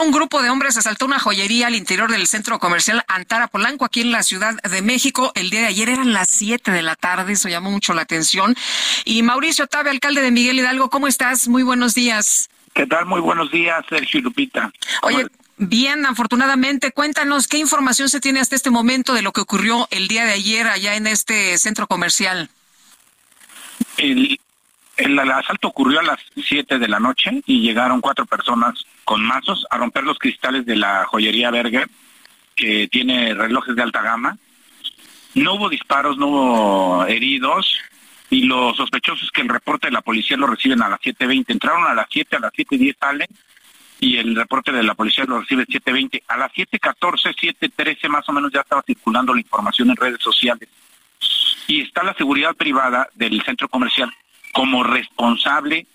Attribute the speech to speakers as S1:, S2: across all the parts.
S1: Un grupo de hombres asaltó una joyería al interior del centro comercial Antara Polanco, aquí en la Ciudad de México. El día de ayer eran las 7 de la tarde, eso llamó mucho la atención. Y Mauricio Tabe, alcalde de Miguel Hidalgo, ¿cómo estás? Muy buenos días.
S2: ¿Qué tal? Muy buenos días, Sergio y Lupita.
S1: Oye, bien, afortunadamente, cuéntanos qué información se tiene hasta este momento de lo que ocurrió el día de ayer allá en este centro comercial.
S2: El, el, asalto ocurrió a las 7 de la noche y llegaron cuatro personas con mazos a romper los cristales de la joyería Berger, que tiene relojes de alta gama. No hubo disparos, no hubo heridos, y los sospechosos que el reporte de la policía lo reciben a las 7.20. Entraron a las 7, a las 7.10 salen, y el reporte de la policía lo recibe a 7.20. A las 7.14, 7.13 más o menos ya estaba circulando la información en redes sociales. Y está la seguridad privada del centro comercial como responsable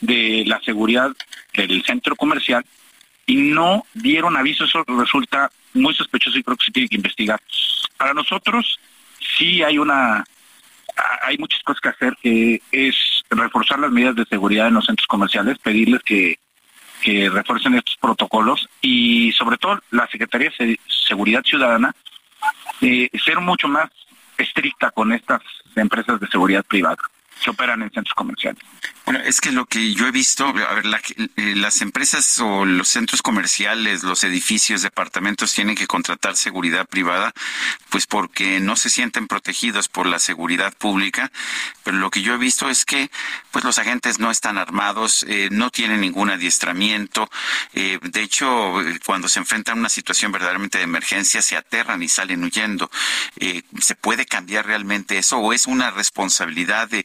S2: de la seguridad del centro comercial y no dieron aviso, eso resulta muy sospechoso y creo que se tiene que investigar. Para nosotros sí hay una hay muchas cosas que hacer, que es reforzar las medidas de seguridad en los centros comerciales, pedirles que, que refuercen estos protocolos y sobre todo la Secretaría de Seguridad Ciudadana eh, ser mucho más estricta con estas empresas de seguridad privada que operan en centros comerciales.
S3: Bueno, es que lo que yo he visto, a ver, eh, las empresas o los centros comerciales, los edificios, departamentos tienen que contratar seguridad privada, pues porque no se sienten protegidos por la seguridad pública. Pero lo que yo he visto es que, pues los agentes no están armados, eh, no tienen ningún adiestramiento. Eh, de hecho, cuando se enfrentan a una situación verdaderamente de emergencia, se aterran y salen huyendo. ¿Se puede cambiar realmente eso o es una responsabilidad de,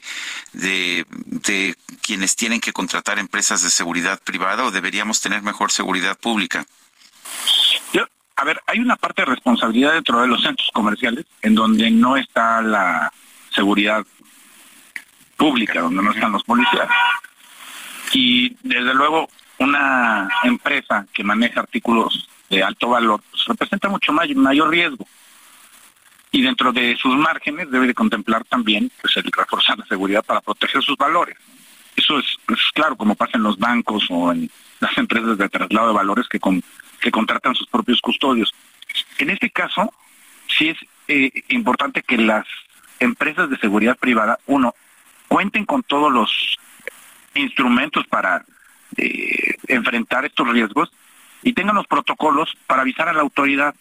S3: de, de quienes tienen que contratar empresas de seguridad privada o deberíamos tener mejor seguridad pública?
S2: Yo, a ver, hay una parte de responsabilidad dentro de los centros comerciales en donde no está la seguridad pública, donde no están los policías. Y desde luego una empresa que maneja artículos de alto valor pues, representa mucho mayor riesgo y dentro de sus márgenes debe de contemplar también pues el reforzar la seguridad para proteger sus valores. Eso es, claro, como pasa en los bancos o en las empresas de traslado de valores que, que contratan sus propios custodios. En este caso, sí es eh, importante que las empresas de seguridad privada, uno, cuenten con todos los instrumentos para eh, enfrentar estos riesgos y tengan los protocolos para avisar a la autoridad.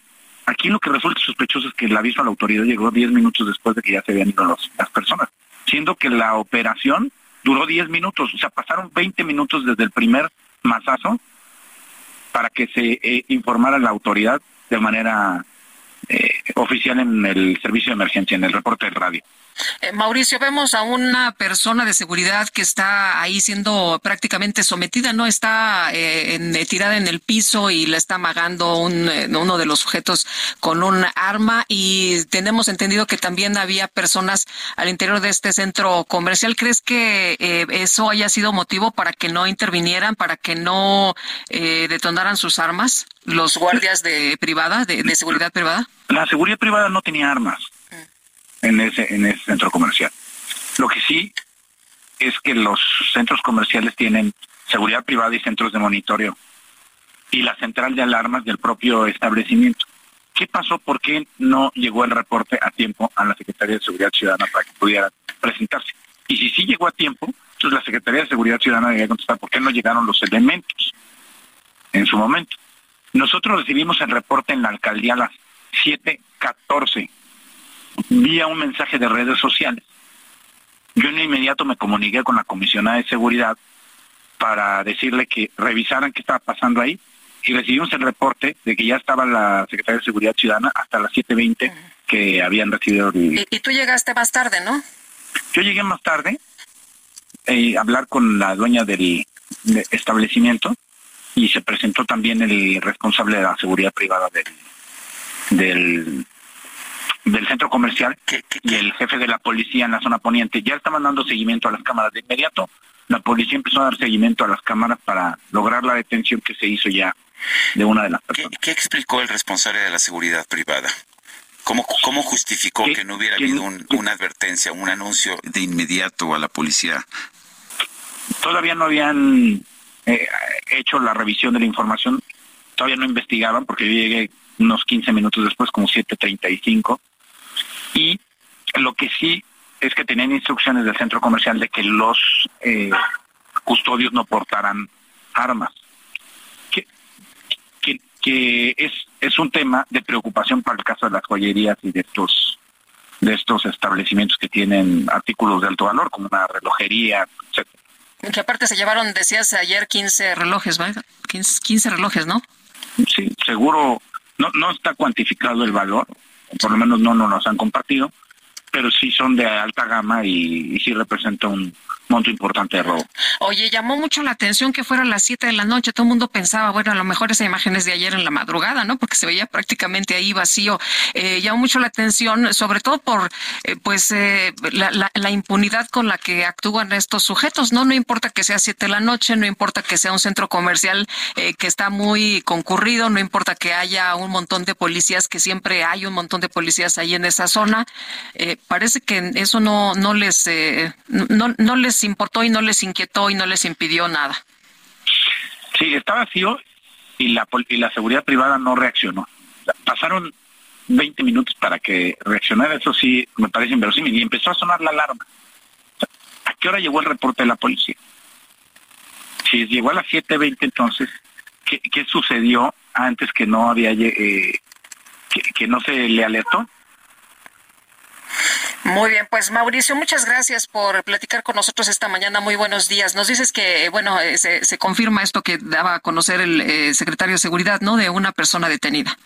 S2: Aquí lo que resulta sospechoso es que el aviso a la autoridad llegó 10 minutos después de que ya se habían ido las personas, siendo que la operación duró 10 minutos, o sea, pasaron 20 minutos desde el primer masazo para que se eh, informara la autoridad de manera eh, oficial en el servicio de emergencia, en el reporte de radio.
S1: Eh, Mauricio, vemos a una persona de seguridad que está ahí siendo prácticamente sometida, no está eh, en, tirada en el piso y la está amagando un, uno de los sujetos con un arma y tenemos entendido que también había personas al interior de este centro comercial. ¿Crees que eso haya sido motivo para que no intervinieran, para que no detonaran sus armas los guardias de privada, de seguridad privada?
S2: La seguridad privada no tenía armas en ese, en ese centro comercial. Lo que sí es que los centros comerciales tienen seguridad privada y centros de monitoreo y la central de alarmas del propio establecimiento. ¿Qué pasó? ¿Por qué no llegó el reporte a tiempo a la Secretaría de Seguridad Ciudadana para que pudiera presentarse? Y si sí llegó a tiempo, entonces la Secretaría de Seguridad Ciudadana debía contestar por qué no llegaron los elementos en su momento. Nosotros recibimos el reporte en la alcaldía a las 7.14 vía un mensaje de redes sociales. Yo en inmediato me comuniqué con la comisionada de seguridad para decirle que revisaran qué estaba pasando ahí y recibimos el reporte de que ya estaba la Secretaría de Seguridad Ciudadana hasta las 7.20 que habían recibido
S1: ¿Y, tú llegaste más tarde, ¿no?
S2: Yo llegué más tarde eh, a hablar con la dueña del establecimiento y se presentó también el responsable de la seguridad privada del, del, del centro comercial y el jefe de la policía en la zona poniente. Ya estaban dando seguimiento a las cámaras de inmediato. La policía empezó a dar seguimiento a las cámaras para lograr la detención que se hizo ya de una de las personas.
S3: ¿Qué, explicó el responsable de la seguridad privada? ¿Cómo, cómo justificó que no hubiera habido una advertencia, un anuncio de inmediato a la policía?
S2: Todavía no habían eh, hecho la revisión de la información, todavía no investigaban porque yo llegué unos 15 minutos después, como 7.35, y lo que sí es que tenían instrucciones del centro comercial de que los eh, custodios no portaran armas. Que es, es un tema de preocupación para el caso de las joyerías y de estos de estos establecimientos que tienen artículos de alto valor, como una relojería, etc.
S1: Que aparte se llevaron, decías ayer, 15 relojes, ¿verdad? 15, relojes, ¿no?
S2: Sí, seguro, no, no está cuantificado el valor, por lo menos no nos han compartido, pero sí son de alta gama y, y sí representa un, importante robo.
S1: Oye, llamó mucho la atención que fuera a las 7 de la noche. Todo el mundo pensaba, bueno, a lo mejor esa imagen es de ayer en la madrugada, ¿no? Porque se veía prácticamente ahí vacío. Eh, llamó mucho la atención, sobre todo por, eh, pues, eh, la, impunidad con la que actúan estos sujetos, ¿no? No importa que sea 7 de la noche, no importa que sea un centro comercial eh, que está muy concurrido, no importa que haya un montón de policías, que siempre hay un montón de policías ahí en esa zona. parece que eso no, no les, no, no les importó y no les inquietó y no les impidió nada.
S2: Sí, está vacío y la, y la seguridad privada no reaccionó. Pasaron 20 minutos para que reaccionara, eso sí me parece inverosímil, y empezó a sonar la alarma. ¿A qué hora llegó el reporte de la policía? Si llegó a las 7.20 entonces, ¿qué, ¿qué, sucedió antes que no había eh, que no se le alertó?
S1: Muy bien, pues Mauricio, muchas gracias por platicar con nosotros esta mañana. Muy buenos días. Nos dices que, bueno, eh, se, confirma esto que daba a conocer el eh, secretario de Seguridad, ¿no? De una persona detenida.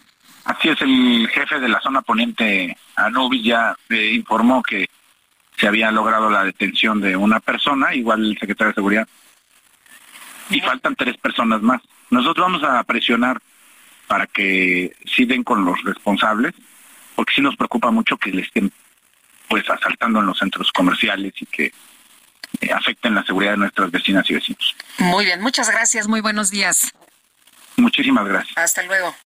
S2: Así es, el jefe de la zona poniente, Anubis, ya eh, informó que se había logrado la detención de una persona, igual el secretario de Seguridad. Y faltan tres personas más. Nosotros vamos a presionar para que siguen con los responsables, porque sí nos preocupa mucho que les estén pues asaltando en los centros comerciales y que eh, afecten la seguridad de nuestras vecinas y vecinos.
S1: Muy bien, muchas gracias, muy buenos días.
S2: Muchísimas gracias.
S1: Hasta luego.